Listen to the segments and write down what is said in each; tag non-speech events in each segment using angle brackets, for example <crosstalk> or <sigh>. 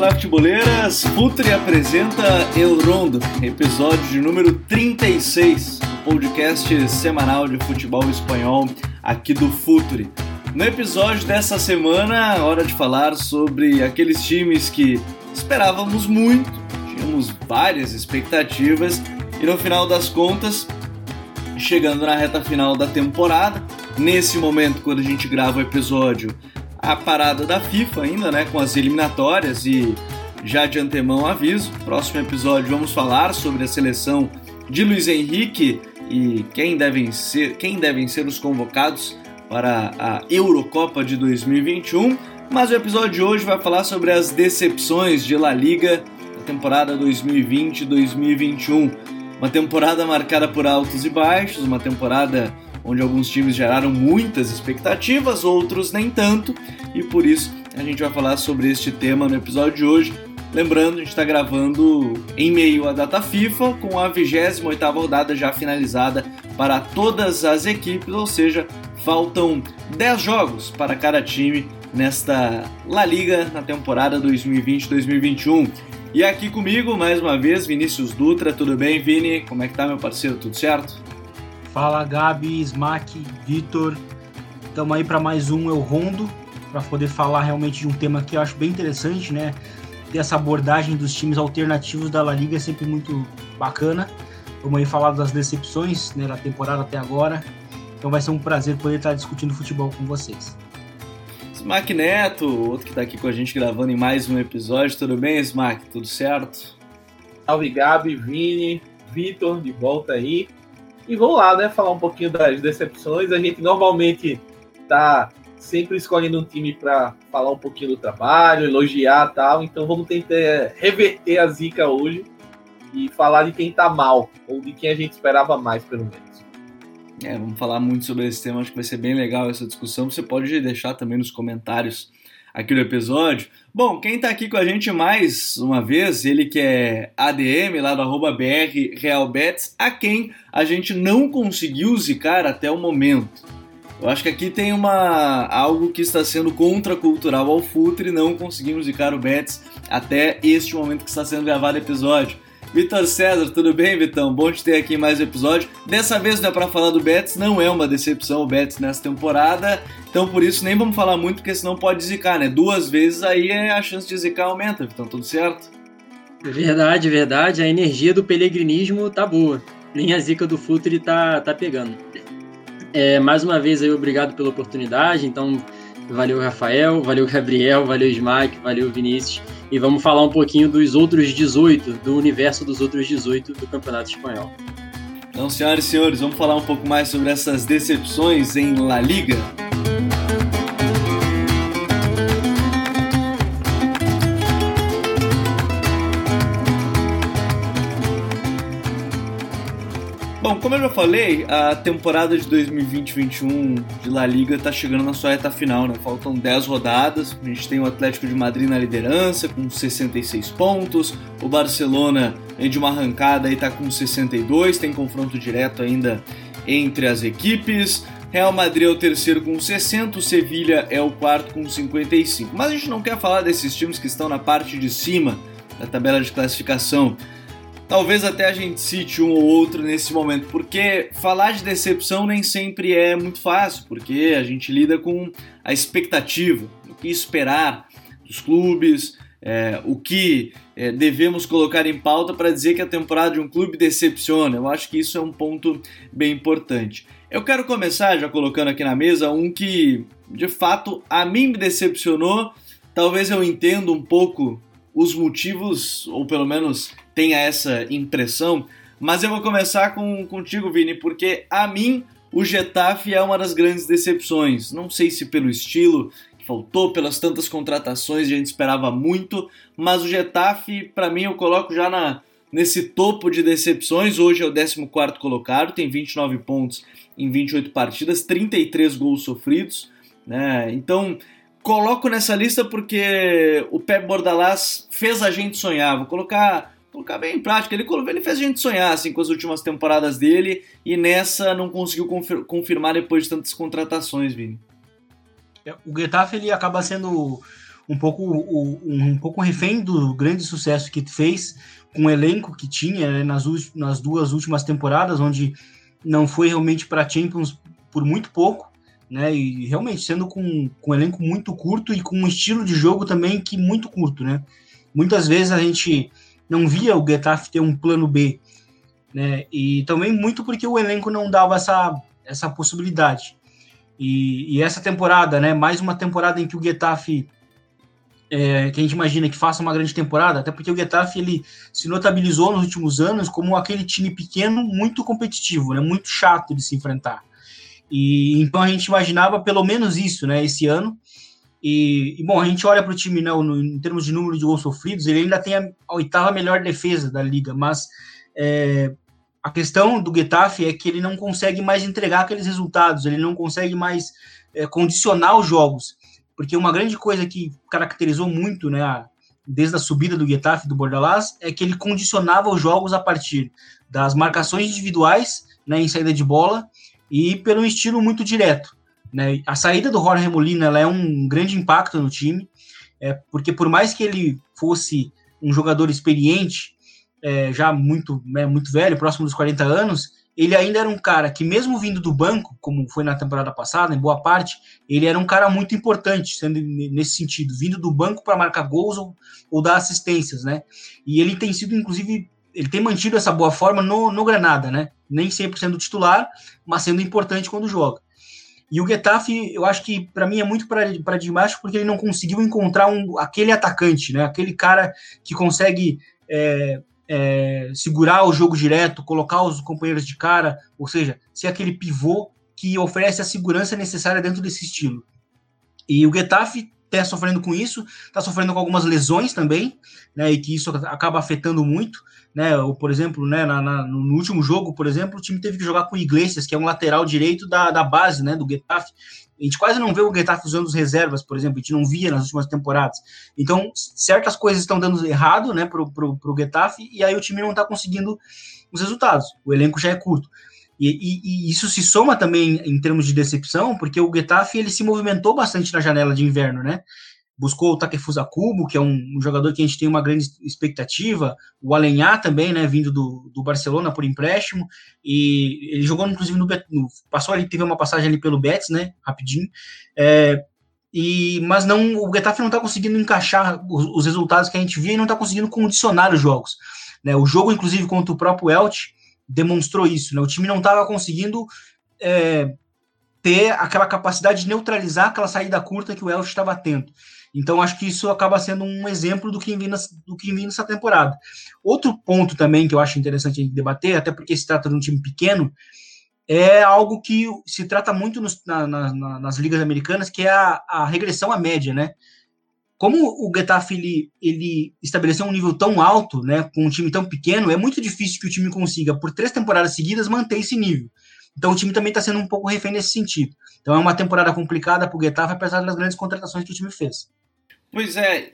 olá futeboleiras, Futre apresenta Eurondo, episódio de número 36, podcast semanal de futebol espanhol aqui do Futre. No episódio dessa semana, hora de falar sobre aqueles times que esperávamos muito, tínhamos várias expectativas e no final das contas, chegando na reta final da temporada, nesse momento quando a gente grava o episódio, a parada da FIFA ainda, né, com as eliminatórias e já de antemão aviso, próximo episódio vamos falar sobre a seleção de Luiz Henrique e quem devem ser, quem devem ser os convocados para a Eurocopa de 2021. Mas o episódio de hoje vai falar sobre as decepções de La Liga da temporada 2020-2021. Uma temporada marcada por altos e baixos, uma temporada onde alguns times geraram muitas expectativas, outros nem tanto, e por isso a gente vai falar sobre este tema no episódio de hoje. Lembrando, a gente está gravando em meio à data FIFA, com a 28ª rodada já finalizada para todas as equipes, ou seja, faltam 10 jogos para cada time nesta La Liga na temporada 2020-2021. E aqui comigo, mais uma vez, Vinícius Dutra. Tudo bem, Vini? Como é que tá, meu parceiro? Tudo certo? Fala Gabi, Smack, Vitor. Estamos aí para mais um Eu Rondo, para poder falar realmente de um tema que eu acho bem interessante, né? Ter essa abordagem dos times alternativos da La Liga é sempre muito bacana. Vamos aí falar das decepções né, da temporada até agora. Então vai ser um prazer poder estar discutindo futebol com vocês. Smack Neto, outro que está aqui com a gente gravando em mais um episódio. Tudo bem, Smack? Tudo certo? Salve Gabi, Vini, Vitor, de volta aí. E vamos lá, né? Falar um pouquinho das decepções. A gente normalmente tá sempre escolhendo um time para falar um pouquinho do trabalho, elogiar tal. Então vamos tentar reverter a zica hoje e falar de quem tá mal, ou de quem a gente esperava mais, pelo menos. É, vamos falar muito sobre esse tema, acho que vai ser bem legal essa discussão. Você pode deixar também nos comentários aqui do episódio. Bom, quem está aqui com a gente mais uma vez, ele que é ADM lá do arroba BR Realbets, a quem a gente não conseguiu zicar até o momento. Eu acho que aqui tem uma algo que está sendo contracultural ao Futre, não conseguimos zicar o Betis até este momento que está sendo gravado o episódio. Vitor César, tudo bem, Vitão? Bom te ter aqui em mais um episódio. Dessa vez não é para falar do Betis, não é uma decepção o Betis nessa temporada, então por isso nem vamos falar muito, porque senão pode zicar, né? Duas vezes aí é a chance de zicar aumenta, Vitão, tudo certo? Verdade, verdade. A energia do pelegrinismo tá boa. Nem a zica do Futre tá, tá pegando. É, mais uma vez aí, obrigado pela oportunidade. Então, valeu Rafael, valeu Gabriel, valeu Smack, valeu Vinícius e vamos falar um pouquinho dos outros 18, do universo dos outros 18 do Campeonato Espanhol. Então, senhoras e senhores, vamos falar um pouco mais sobre essas decepções em La Liga. Como eu já falei, a temporada de 2020-21 de La Liga está chegando na sua reta final, né? Faltam 10 rodadas. A gente tem o Atlético de Madrid na liderança com 66 pontos, o Barcelona de uma arrancada e está com 62, tem confronto direto ainda entre as equipes. Real Madrid é o terceiro com 60, o Sevilha é o quarto com 55. Mas a gente não quer falar desses times que estão na parte de cima da tabela de classificação talvez até a gente cite um ou outro nesse momento, porque falar de decepção nem sempre é muito fácil, porque a gente lida com a expectativa, o que esperar dos clubes, é, o que é, devemos colocar em pauta para dizer que a temporada de um clube decepciona. Eu acho que isso é um ponto bem importante. Eu quero começar já colocando aqui na mesa um que de fato a mim me decepcionou. Talvez eu entenda um pouco os motivos, ou pelo menos tenha essa impressão, mas eu vou começar com, contigo, Vini, porque a mim o Getafe é uma das grandes decepções. Não sei se pelo estilo que faltou, pelas tantas contratações, a gente esperava muito, mas o Getafe, para mim, eu coloco já na, nesse topo de decepções. Hoje é o 14 colocado, tem 29 pontos em 28 partidas, 33 gols sofridos. Né? Então, coloco nessa lista porque o Pep Bordalás fez a gente sonhar. Vou colocar, colocar bem em prática. Ele, ele fez a gente sonhar assim, com as últimas temporadas dele e nessa não conseguiu confirmar depois de tantas contratações, Vini. É, o Getafe ele acaba sendo um pouco, um, um pouco refém do grande sucesso que fez com o elenco que tinha né, nas, nas duas últimas temporadas, onde não foi realmente para Champions por muito pouco, né? E realmente sendo com, com um elenco muito curto e com um estilo de jogo também que muito curto, né? Muitas vezes a gente não via o Getafe ter um plano B, né? E também muito porque o elenco não dava essa, essa possibilidade. E, e essa temporada, né? Mais uma temporada em que o Getafe é, que a gente imagina que faça uma grande temporada, até porque o Getafe ele se notabilizou nos últimos anos como aquele time pequeno muito competitivo, né, muito chato de se enfrentar. E então a gente imaginava pelo menos isso, né, esse ano. E, e bom, a gente olha para o time né, no, em termos de número de gols sofridos, ele ainda tem a, a oitava melhor defesa da liga, mas é, a questão do Getafe é que ele não consegue mais entregar aqueles resultados, ele não consegue mais é, condicionar os jogos porque uma grande coisa que caracterizou muito, né, desde a subida do Getafe do Bordalás, é que ele condicionava os jogos a partir das marcações individuais, né, em saída de bola e pelo estilo muito direto. Né? A saída do Jorge Molina ela é um grande impacto no time, é, porque por mais que ele fosse um jogador experiente, é, já muito, né, muito velho, próximo dos 40 anos, ele ainda era um cara que, mesmo vindo do banco, como foi na temporada passada, em boa parte, ele era um cara muito importante, sendo nesse sentido, vindo do banco para marcar gols ou, ou, dar assistências, né? E ele tem sido, inclusive, ele tem mantido essa boa forma no, no Granada, né? Nem sempre sendo titular, mas sendo importante quando joga. E o Getafe, eu acho que para mim é muito para baixo porque ele não conseguiu encontrar um, aquele atacante, né? Aquele cara que consegue é, é, segurar o jogo direto, colocar os companheiros de cara, ou seja, ser aquele pivô que oferece a segurança necessária dentro desse estilo. E o Getafe está sofrendo com isso, está sofrendo com algumas lesões também, né, e que isso acaba afetando muito, né, ou, por exemplo, né, na, na, no último jogo, por exemplo, o time teve que jogar com o Iglesias, que é um lateral direito da, da base, né, do Getafe, a gente quase não vê o Getafe usando os reservas, por exemplo, a gente não via nas últimas temporadas. Então, certas coisas estão dando errado, né, pro, pro, pro Getafe, e aí o time não está conseguindo os resultados. O elenco já é curto. E, e, e, isso se soma também em termos de decepção, porque o Getafe ele se movimentou bastante na janela de inverno, né? Buscou o Takefusa Kubo, que é um, um, jogador que a gente tem uma grande expectativa, o Alenhá também, né, vindo do, do Barcelona por empréstimo, e ele jogou inclusive no, no passou ali, teve uma passagem ali pelo Betis, né, rapidinho, é, e, mas não, o Getafe não está conseguindo encaixar os, os, resultados que a gente via e não está conseguindo condicionar os jogos, né, o jogo inclusive contra o próprio Elche demonstrou isso, né, o time não estava conseguindo é, ter aquela capacidade de neutralizar aquela saída curta que o Elche estava tendo. Então, acho que isso acaba sendo um exemplo do que vem, do que vem nessa temporada. Outro ponto também que eu acho interessante a gente debater, até porque se trata de um time pequeno, é algo que se trata muito nos, na, na, nas ligas americanas, que é a, a, regressão à média, né? Como o Getafe ele, ele estabeleceu um nível tão alto, né, com um time tão pequeno, é muito difícil que o time consiga, por três temporadas seguidas, manter esse nível. Então o time também está sendo um pouco refém nesse sentido. Então é uma temporada complicada para o Getafe, apesar das grandes contratações que o time fez. Pois é.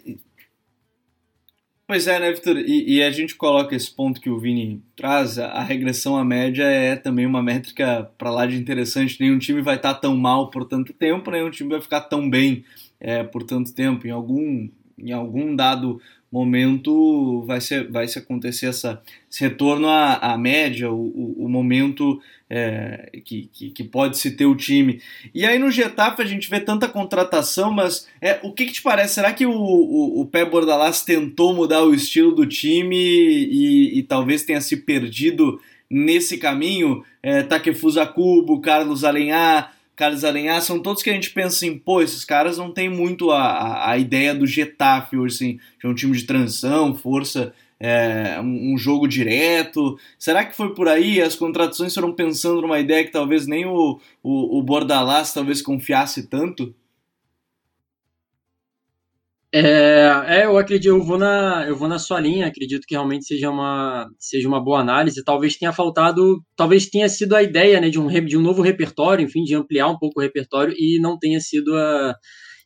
Pois é, né, Vitor? E, e, a gente coloca esse ponto que o Vini traz, a regressão à média é também uma métrica para lá de interessante. Nenhum time vai estar tá tão mal por tanto tempo, nenhum time vai ficar tão bem é, por tanto tempo. Em algum, em algum dado momento vai se, vai se acontecer essa, esse retorno à, à média, o, o, o momento é, que, que, que, pode se ter o time. E aí no Getafe a gente vê tanta contratação, mas é, o que, que te parece? Será que o, o, o Pé Bordalás tentou mudar o estilo do time e, e talvez tenha se perdido nesse caminho? É, Takefusa Kubo, Carlos Alenhar, Carlos Alenhar, são todos que a gente pensa assim, pô, esses caras não tem muito a, a, a ideia do Getafe hoje, assim, de um time de transição, força, é, um, jogo direto. Será que foi por aí? As contratações foram pensando numa ideia que talvez nem o, o, o Bordalás talvez confiasse tanto? É, é, eu acredito, eu vou na, eu vou na sua linha, acredito que realmente seja uma, seja uma boa análise. Talvez tenha faltado, talvez tenha sido a ideia, né, de um, de um novo repertório, enfim, de ampliar um pouco o repertório e não tenha sido a,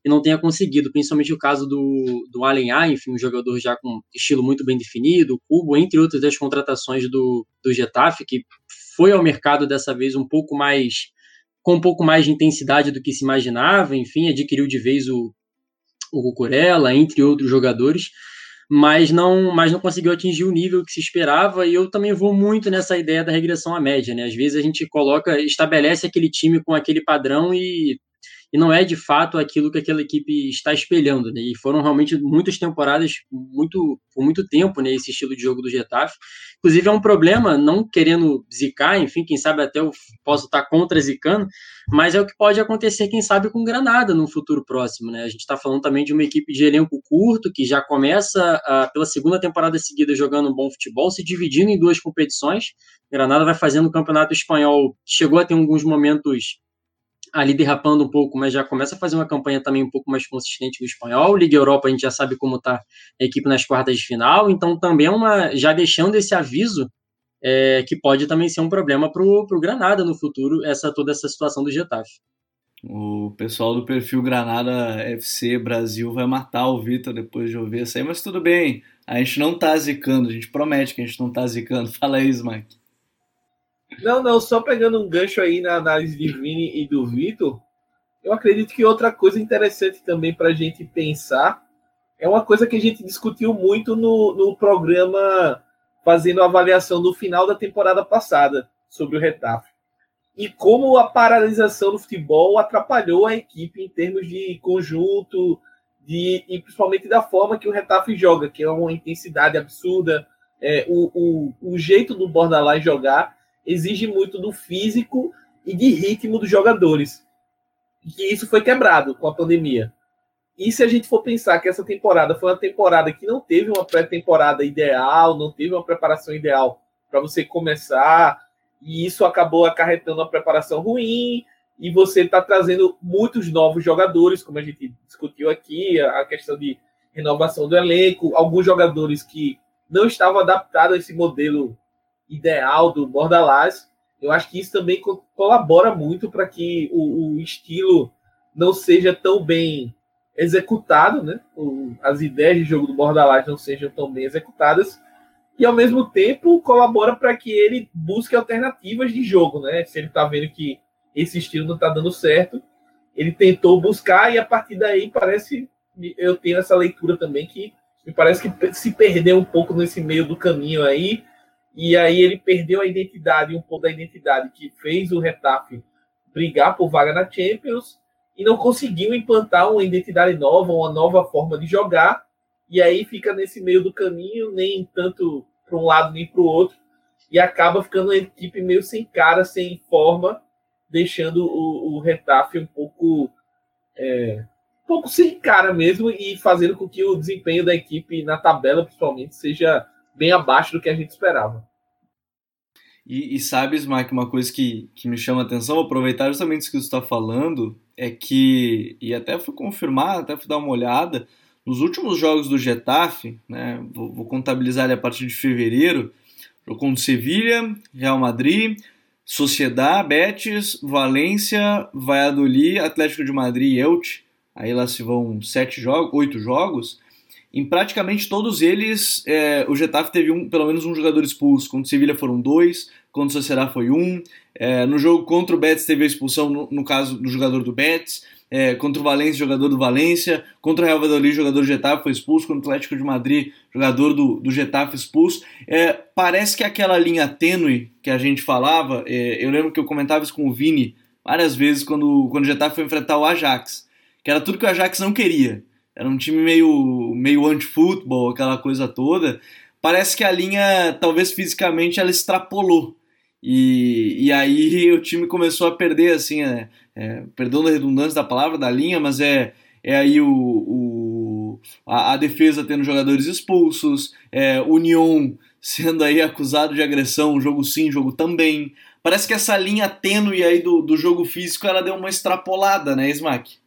e não tenha conseguido, principalmente o caso do, do Allen enfim, um jogador já com estilo muito bem definido, Cubo, entre outras das contratações do, do Getafe, que foi ao mercado dessa vez um pouco mais com um pouco mais de intensidade do que se imaginava, enfim, adquiriu de vez o, o Cucurella, entre outros jogadores, mas não, mas não conseguiu atingir o nível que se esperava, e eu também vou muito nessa ideia da regressão à média, né? Às vezes a gente coloca, estabelece aquele time com aquele padrão e e não é de fato aquilo que aquela equipe está espelhando, né? E foram realmente muitas temporadas, muito por muito tempo, né? Esse estilo de jogo do Getafe. Inclusive é um problema, não querendo zicar, enfim, quem sabe até eu posso estar contra zicando, mas é o que pode acontecer, quem sabe, com Granada no futuro próximo, né? A gente está falando também de uma equipe de elenco curto que já começa a, pela segunda temporada seguida jogando um bom futebol, se dividindo em duas competições. Granada vai fazendo o campeonato espanhol, chegou a ter alguns momentos ali derrapando um pouco, mas já começa a fazer uma campanha também um pouco mais consistente no espanhol. Liga Europa a gente já sabe como está a equipe nas quartas de final, então também é uma já deixando esse aviso é, que pode também ser um problema para o Granada no futuro, essa toda essa situação do Getafe. O pessoal do perfil Granada FC Brasil vai matar o Vitor depois de ouvir isso aí, mas tudo bem. A gente não tá zicando, a gente promete que a gente não tá zicando. <laughs> Fala aí, Smack. Não, não, só pegando um gancho aí na análise de Vini e do Vitor, eu acredito que outra coisa interessante também para a gente pensar é uma coisa que a gente discutiu muito no, no programa fazendo a avaliação do final da temporada passada sobre o Retaf. E como a paralisação do futebol atrapalhou a equipe em termos de conjunto de, e principalmente da forma que o Retaf joga, que é uma intensidade absurda, é, o, o, o jeito do Bordalás jogar exige muito do físico e de ritmo dos jogadores. E isso foi quebrado com a pandemia. E se a gente for pensar que essa temporada foi uma temporada que não teve uma pré-temporada ideal, não teve uma preparação ideal para você começar, e isso acabou acarretando uma preparação ruim, e você está trazendo muitos novos jogadores, como a gente discutiu aqui, a questão de renovação do elenco, alguns jogadores que não estavam adaptados a esse modelo ideal do Bordalás. Eu acho que isso também colabora muito para que o, o, estilo não seja tão bem executado, né? O, as ideias de jogo do Bordalás não sejam tão bem executadas e ao mesmo tempo colabora para que ele busque alternativas de jogo, né? Se ele está vendo que esse estilo não está dando certo, ele tentou buscar e a partir daí parece eu tenho essa leitura também que me parece que se perdeu um pouco nesse meio do caminho aí e aí ele perdeu a identidade, um pouco da identidade que fez o Retafe brigar por vaga na Champions e não conseguiu implantar uma identidade nova, uma nova forma de jogar. E aí fica nesse meio do caminho, nem tanto para um lado nem para o outro, e acaba ficando uma equipe meio sem cara, sem forma, deixando o, o Retafe um pouco, é, um pouco sem cara mesmo e fazendo com que o desempenho da equipe na tabela, principalmente, seja bem abaixo do que a gente esperava. E, e sabes, Mike, uma coisa que, que me chama a atenção, vou aproveitar justamente isso que você está falando, é que, e até fui confirmar, até fui dar uma olhada, nos últimos jogos do Getafe, né, vou, vou contabilizar ele a partir de fevereiro, jogou contra Sevilha, Real Madrid, Sociedad, Betis, Valência, Valladolid, Atlético de Madrid e Elche, aí lá se vão sete jogos, oito jogos, em praticamente todos eles, é, o Getafe teve um, pelo menos um jogador expulso. Contra o Sevilha foram dois, contra o Sociedad foi um. É, no jogo contra o Betis teve a expulsão, no, no caso do jogador do Betis. É, contra o Valência, jogador do Valência. Contra o Real Valladolid, jogador do Getafe foi expulso. Contra o Atlético de Madrid, jogador do, do Getafe expulso. É, parece que aquela linha tênue que a gente falava, é, eu lembro que eu comentava isso com o Vini várias vezes quando, quando o Getafe foi enfrentar o Ajax, que era tudo que o Ajax não queria era um time meio, meio anti-futebol, aquela coisa toda. Parece que a linha, talvez fisicamente, ela extrapolou. E, e aí o time começou a perder, assim, é, é, perdão da redundância da palavra, da linha, mas é, é aí o, o a, a, defesa tendo jogadores expulsos, é, União sendo aí acusado de agressão, jogo sim, jogo também. Parece que essa linha tênue aí do, do jogo físico, ela deu uma extrapolada, né, Smack?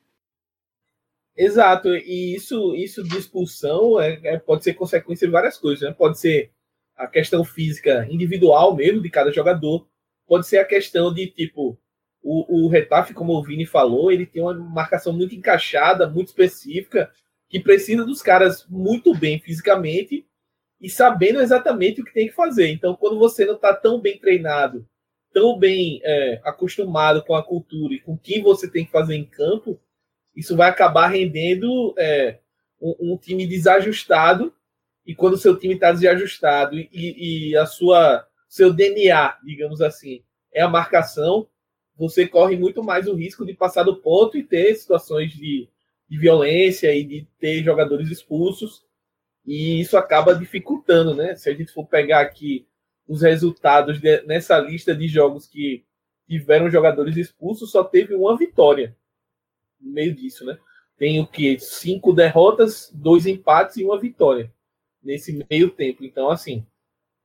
Exato, e isso, isso de expulsão é, é, pode ser consequência de várias coisas. Né? Pode ser a questão física individual mesmo de cada jogador, pode ser a questão de tipo o, o Retafe, como o Vini falou, ele tem uma marcação muito encaixada, muito específica, que precisa dos caras muito bem fisicamente e sabendo exatamente o que tem que fazer. Então, quando você não está tão bem treinado, tão bem é, acostumado com a cultura e com o que você tem que fazer em campo, isso vai acabar rendendo é, um, um, time desajustado. E quando o seu time está desajustado e, e a sua seu DNA, digamos assim, é a marcação, você corre muito mais o risco de passar do ponto e ter situações de, de violência e de ter jogadores expulsos. E isso acaba dificultando, né? Se a gente for pegar aqui os resultados de, nessa lista de jogos que tiveram jogadores expulsos, só teve uma vitória no meio disso, né? Tem o que? Cinco derrotas, dois empates e uma vitória nesse meio tempo. Então, assim,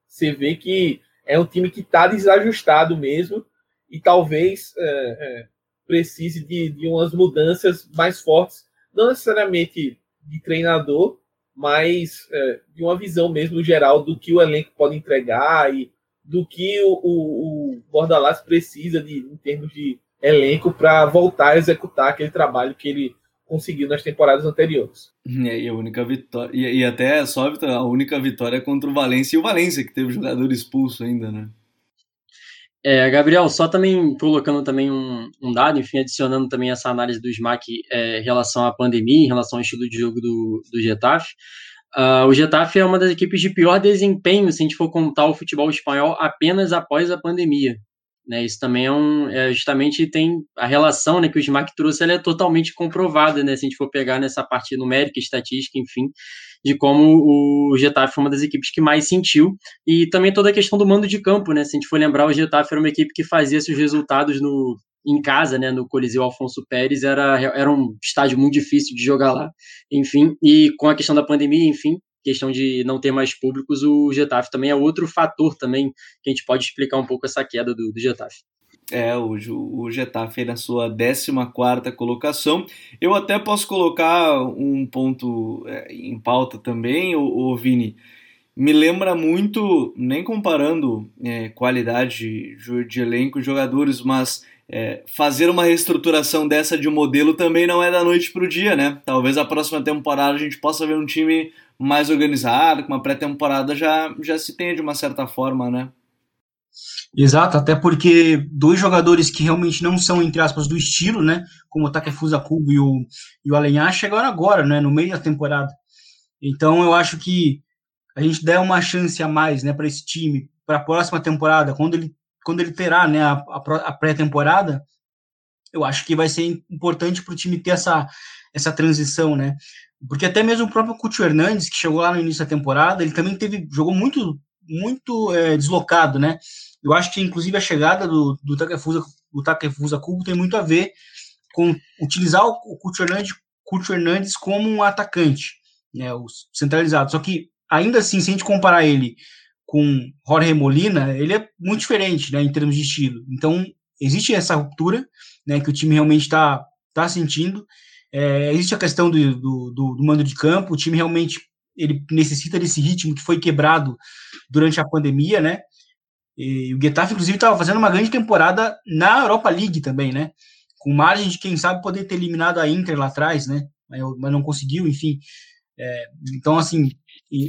você vê que é um time que está desajustado mesmo e talvez é, é, precise de, de umas mudanças mais fortes, não necessariamente de treinador, mas é, de uma visão mesmo geral do que o elenco pode entregar e do que o, o, o Bordalás precisa de, em termos de elenco para voltar a executar aquele trabalho que ele conseguiu nas temporadas anteriores. É, e a única vitória e, até só a única vitória é contra o Valência e o Valência que teve jogador expulso ainda, né? É, Gabriel, só também colocando também um, um, dado, enfim, adicionando também essa análise do SMAC é, em relação à pandemia, em relação ao estilo de jogo do, do Getafe. Uh, o Getafe é uma das equipes de pior desempenho, se a gente for contar o futebol espanhol apenas após a pandemia. Né, isso também é um. É, justamente tem a relação né, que o SMAC trouxe, ela é totalmente comprovada, né, se a gente for pegar nessa parte numérica, estatística, enfim, de como o Getafe foi uma das equipes que mais sentiu. E também toda a questão do mando de campo, né? Se a gente for lembrar, o Getafe era uma equipe que fazia seus resultados no, em casa, né, no Coliseu Alfonso Pérez, era, era um estádio muito difícil de jogar lá. Enfim, e com a questão da pandemia, enfim, questão de não ter mais públicos, o Getafe também é outro fator também que a gente pode explicar um pouco essa queda do, do Getafe. É, o, o Getafe na sua 14 colocação. Eu até posso colocar um ponto é, em pauta também, o, Vini. Me lembra muito, nem comparando é, qualidade de, elenco e jogadores, mas é, fazer uma reestruturação dessa de modelo também não é da noite para o dia, né? Talvez a próxima temporada a gente possa ver um time mais organizado, com uma pré-temporada já, já se tenha de uma certa forma, né? Exato, até porque dois jogadores que realmente não são, entre aspas, do estilo, né? Como o Takefusa Kubo e o, e o Alenhar chegaram agora, né? No meio da temporada. Então eu acho que a gente der uma chance a mais, né, para esse time, para a próxima temporada, quando ele quando ele terá né, a, a pré-temporada, eu acho que vai ser importante para o time ter essa, essa transição, né? Porque até mesmo o próprio Coutinho Hernandes, que chegou lá no início da temporada, ele também teve jogou muito muito é, deslocado, né? Eu acho que inclusive a chegada do, do Takefusa do Takefusa Kubo tem muito a ver com utilizar o, o Hernandes, Coutinho Hernandes como um atacante, né? O centralizado. Só que ainda assim, se a gente comparar ele com Jorge Molina, ele é muito diferente, né, em termos de estilo. Então, existe essa ruptura, né, que o time realmente está tá sentindo. É, existe a questão do, do, do, do, mando de campo, o time realmente ele necessita desse ritmo que foi quebrado durante a pandemia, né? E o Getafe, inclusive, estava fazendo uma grande temporada na Europa League também, né? Com margem de, quem sabe, poder ter eliminado a Inter lá atrás, né? Mas, não conseguiu, enfim. É, então, assim,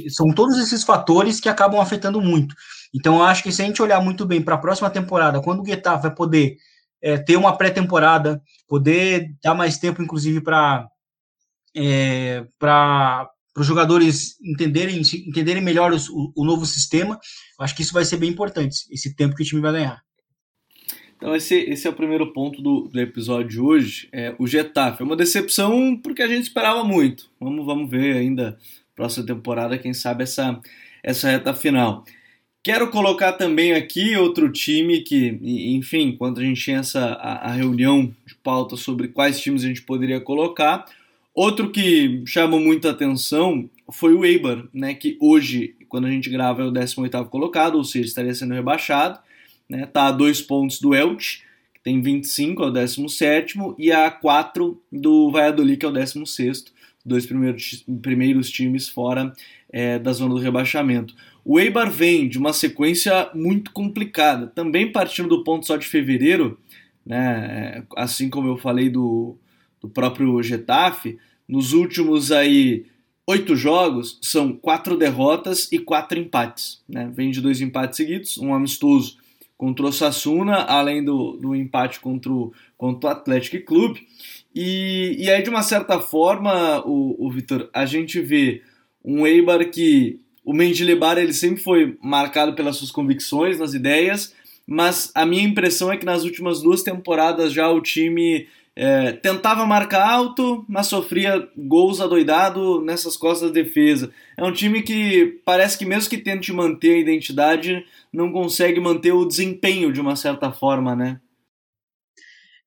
são todos esses fatores que acabam afetando muito. Então, eu acho que se a gente olhar muito bem para a próxima temporada, quando o Getafe vai poder é, ter uma pré-temporada, poder dar mais tempo, inclusive, para é, para os jogadores entenderem, entenderem melhor o, o, novo sistema, acho que isso vai ser bem importante, esse tempo que o time vai ganhar. Então esse, esse é o primeiro ponto do, do episódio de hoje. É, o Getafe é uma decepção porque a gente esperava muito. Vamos, vamos ver ainda próxima temporada, quem sabe essa, essa reta final. Quero colocar também aqui outro time que, enfim, quando a gente tinha essa, a, a reunião de pauta sobre quais times a gente poderia colocar, outro que chamou muita atenção foi o Eibar, né, que hoje, quando a gente grava, é o 18º colocado, ou seja, estaria sendo rebaixado, né, tá a dois pontos do Elche, que tem 25, é o 17º, e a 4 do Valladolid, que é o 16º dois primeiros, primeiros times fora é, da zona do rebaixamento. O Eibar vem de uma sequência muito complicada, também partindo do ponto só de fevereiro, né, assim como eu falei do, do próprio Getafe, nos últimos aí oito jogos são quatro derrotas e quatro empates. Né? Vem de dois empates seguidos, um amistoso contra o Sassuna, além do, do empate contra o, contra o Atlético Clube. E, e aí, de uma certa forma, o, o Vitor, a gente vê um Eibar que o Mendilibar ele sempre foi marcado pelas suas convicções nas ideias, mas a minha impressão é que nas últimas duas temporadas já o time é, tentava marcar alto, mas sofria gols adoidado nessas costas da defesa. É um time que parece que mesmo que tente manter a identidade, não consegue manter o desempenho de uma certa forma, né?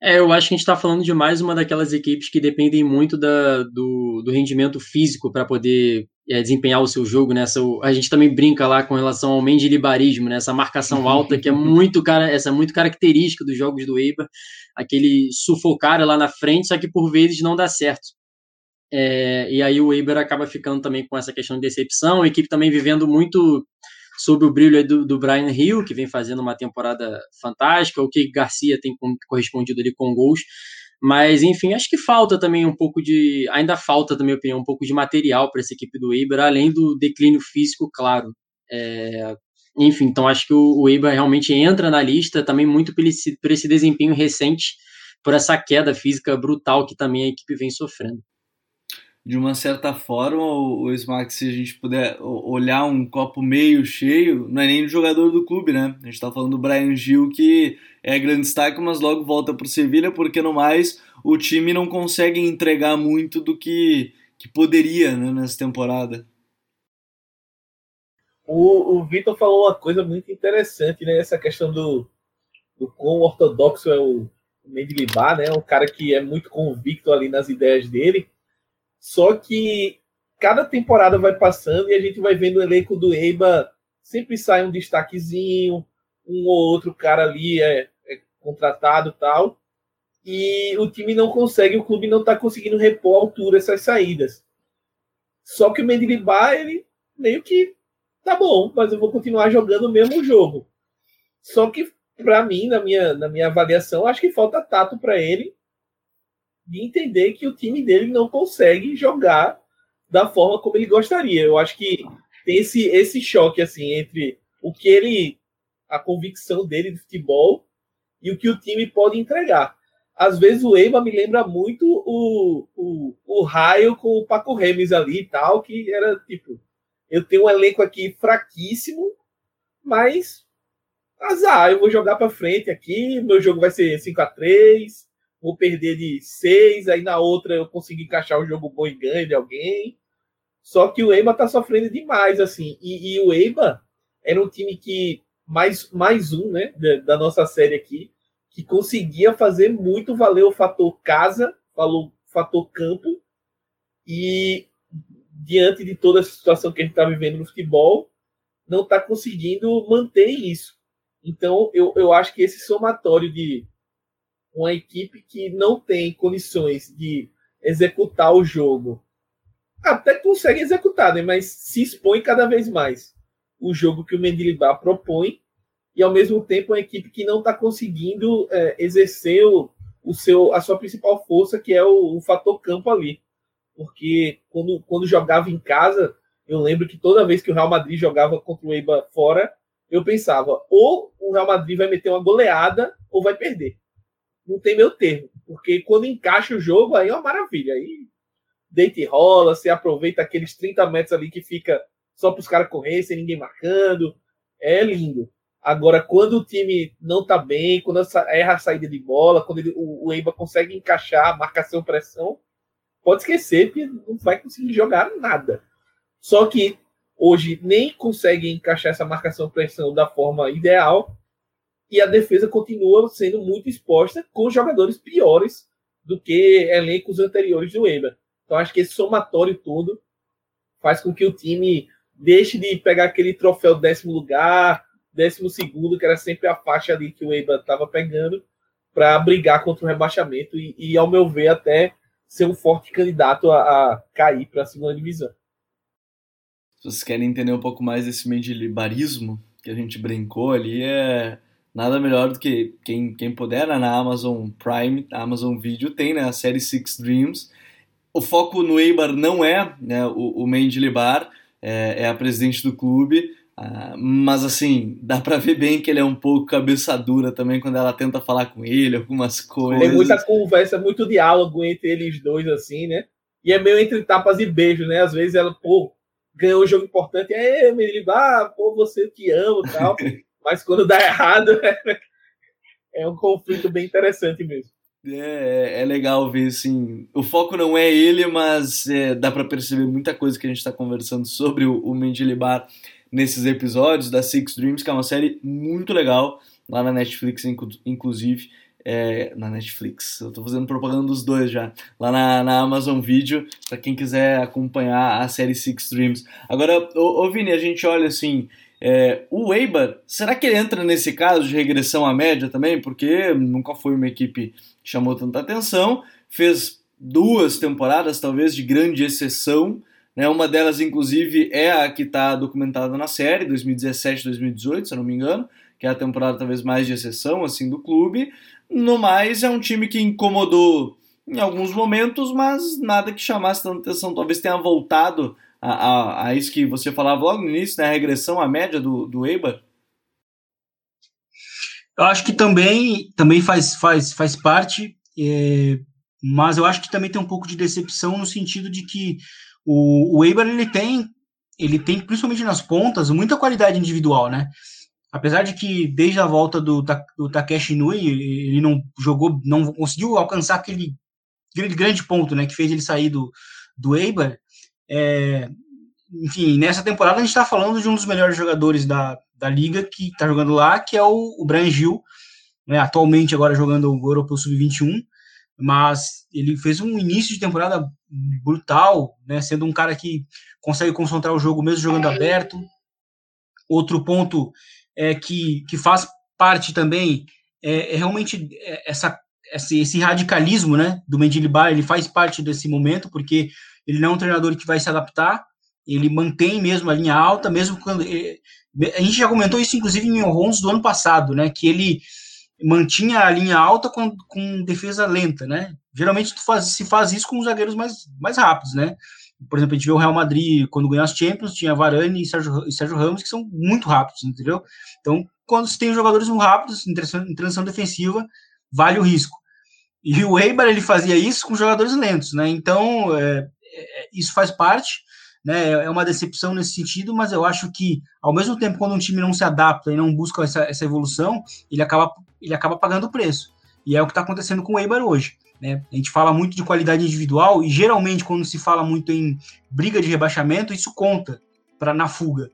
É, eu acho que a gente está falando de mais uma daquelas equipes que dependem muito da, do, do rendimento físico para poder é, desempenhar o seu jogo, né? Essa, a gente também brinca lá com relação ao mendilibarismo, né? Essa marcação alta que é muito cara, essa é muito característica dos jogos do Eibar, aquele sufocar lá na frente, só que por vezes não dá certo. É, e aí o Eibar acaba ficando também com essa questão de decepção, a equipe também vivendo muito sob o brilho do, do, Brian Hill, que vem fazendo uma temporada fantástica, o que Garcia tem correspondido ali com gols. Mas, enfim, acho que falta também um pouco de. Ainda falta, na minha opinião, um pouco de material para essa equipe do Eibar, além do declínio físico, claro. É, enfim, então acho que o, o Eibar realmente entra na lista também muito por esse, por esse desempenho recente, por essa queda física brutal que também a equipe vem sofrendo de uma certa forma, o, o Smack, se a gente puder olhar um copo meio cheio, não é nem o jogador do clube, né? A gente tá falando do Brian Gil, que é grande destaque, mas logo volta pro Sevilha, porque no mais o time não consegue entregar muito do que, que poderia né, nessa temporada. O, o Vitor falou uma coisa muito interessante, né? Essa questão do, do quão ortodoxo é o Mendilibar, né? Um cara que é muito convicto ali nas ideias dele só que cada temporada vai passando e a gente vai vendo o elenco do Eiba sempre sai um destaquezinho, um ou outro cara ali é, é contratado tal. E o time não consegue, o clube não está conseguindo repor a altura essas saídas. Só que o Mendilibar, ele meio que tá bom, mas eu vou continuar jogando o mesmo jogo. Só que, para mim, na minha, na minha avaliação, acho que falta tato para ele de entender que o time dele não consegue jogar da forma como ele gostaria. Eu acho que tem esse, esse choque assim entre o que ele a convicção dele de futebol e o que o time pode entregar. Às vezes o Eiba me lembra muito o, o, o Raio com o Paco Remes ali e tal, que era tipo, eu tenho um elenco aqui fraquíssimo, mas azar, eu vou jogar para frente aqui, meu jogo vai ser 5 a 3 vou perder de seis, aí na outra eu consigo encaixar o jogo bom e ganho de alguém. Só que o Eiba tá sofrendo demais, assim. E, e o Eiba era um time que, mais, mais um, né, da, nossa série aqui, que conseguia fazer muito valer o fator casa, falou fator campo, e diante de toda a situação que a gente está vivendo no futebol, não está conseguindo manter isso. Então, eu, eu acho que esse somatório de uma equipe que não tem condições de executar o jogo, até consegue executar, né? mas se expõe cada vez mais o jogo que o Mendilibar propõe e ao mesmo tempo uma equipe que não está conseguindo é, exercer o, o, seu, a sua principal força, que é o, o, fator campo ali. Porque quando, quando jogava em casa, eu lembro que toda vez que o Real Madrid jogava contra o Eibar fora, eu pensava, ou o Real Madrid vai meter uma goleada ou vai perder não tem meu termo. Porque quando encaixa o jogo, aí é uma maravilha. Aí deita e rola, você aproveita aqueles 30 metros ali que fica só para os caras correr, sem ninguém marcando. É lindo. Agora, quando o time não tá bem, quando erra a saída de bola, quando ele, o, o Eiba consegue encaixar marcação pressão, pode esquecer que não vai conseguir jogar nada. Só que hoje nem consegue encaixar essa marcação pressão da forma ideal e a defesa continua sendo muito exposta com jogadores piores do que elencos anteriores do Weber. Então acho que esse somatório todo faz com que o time deixe de pegar aquele troféu décimo lugar, décimo segundo, que era sempre a faixa ali que o Weber estava pegando, para brigar contra o rebaixamento e, e, ao meu ver, até ser um forte candidato a, a cair para a segunda divisão. Se vocês querem entender um pouco mais desse medilibarismo que a gente brincou ali, é nada melhor do que quem, quem puder né, na Amazon Prime, Amazon Video tem né, a série Six Dreams. O foco no Eibar não é né, o, o Mendy Libar, é, é, a presidente do clube, Uh, mas assim, dá pra ver bem que ele é um pouco cabeça dura também quando ela tenta falar com ele, algumas coisas. Tem muita conversa, muito diálogo entre eles dois, assim, né? E é meio entre tapas e beijos, né? Às vezes ela, pô, ganhou um jogo importante, é, ah, pô, você te amo e tal. <laughs> mas quando dá errado, <laughs> é, é um conflito bem interessante mesmo. É, é legal ver, assim, o foco não é ele, mas é, dá para perceber muita coisa que a gente está conversando sobre o, o Mendilibar nesses episódios da Six Dreams, que é uma série muito legal, lá na Netflix, inclusive. É, na Netflix, eu tô fazendo propaganda dos dois já, lá na, na Amazon Video, para quem quiser acompanhar a série Six Dreams. Agora, ô, ô Vini, a gente olha assim, é, o Eibar, será que ele entra nesse caso de regressão à média também? Porque nunca foi uma equipe que chamou tanta atenção, fez duas temporadas talvez de grande exceção, né? Uma delas, inclusive, é a que está documentada na série, 2017-2018, se eu não me engano, que é a temporada talvez mais de exceção assim do clube. No mais, é um time que incomodou em alguns momentos, mas nada que chamasse tanta atenção. Talvez tenha voltado a, a, a isso que você falava logo no início, né? a regressão à média do, do Eibar. Eu acho que também, também faz, faz, faz parte, é, mas eu acho que também tem um pouco de decepção no sentido de que o, o Eibar, ele tem, ele tem, principalmente nas pontas, muita qualidade individual, né? Apesar de que desde a volta do, do Takeshi Nui, ele não jogou, não conseguiu alcançar aquele grande, grande ponto, né, que fez ele sair do, do Eibar. É, enfim, nessa temporada a gente está falando de um dos melhores jogadores da, da liga que está jogando lá, que é o, o Brian Gil, né, atualmente agora jogando o Europeu Sub-21, mas ele fez um início de temporada brutal, né, sendo um cara que consegue concentrar o jogo mesmo jogando aberto. Outro ponto é que, que faz parte também é, é realmente é, essa, esse, esse, radicalismo né, do Mendilibar, ele faz parte desse momento, porque ele não é um treinador que vai se adaptar, ele mantém mesmo a linha alta, mesmo quando... Ele, a gente já comentou isso, inclusive, em Rondos do ano passado, né, que ele mantinha a linha alta com, com defesa lenta, né? Geralmente faz, se faz isso com os zagueiros mais, mais rápidos, né? Por exemplo, a gente vê o Real Madrid quando ganhou as Champions, tinha Varane e Sérgio, e Sérgio Ramos, que são muito rápidos, entendeu? Então, quando se tem jogadores muito rápidos em transição, em transição defensiva, vale o risco. E o Eibar, ele fazia isso com jogadores lentos, né? Então, é, isso faz parte, né? É uma decepção nesse sentido, mas eu acho que, ao mesmo tempo, quando um time não se adapta e não busca essa, essa evolução, ele acaba ele acaba pagando o preço. E é o que está acontecendo com o Eibar hoje. Né? A gente fala muito de qualidade individual e geralmente quando se fala muito em briga de rebaixamento, isso conta para na fuga.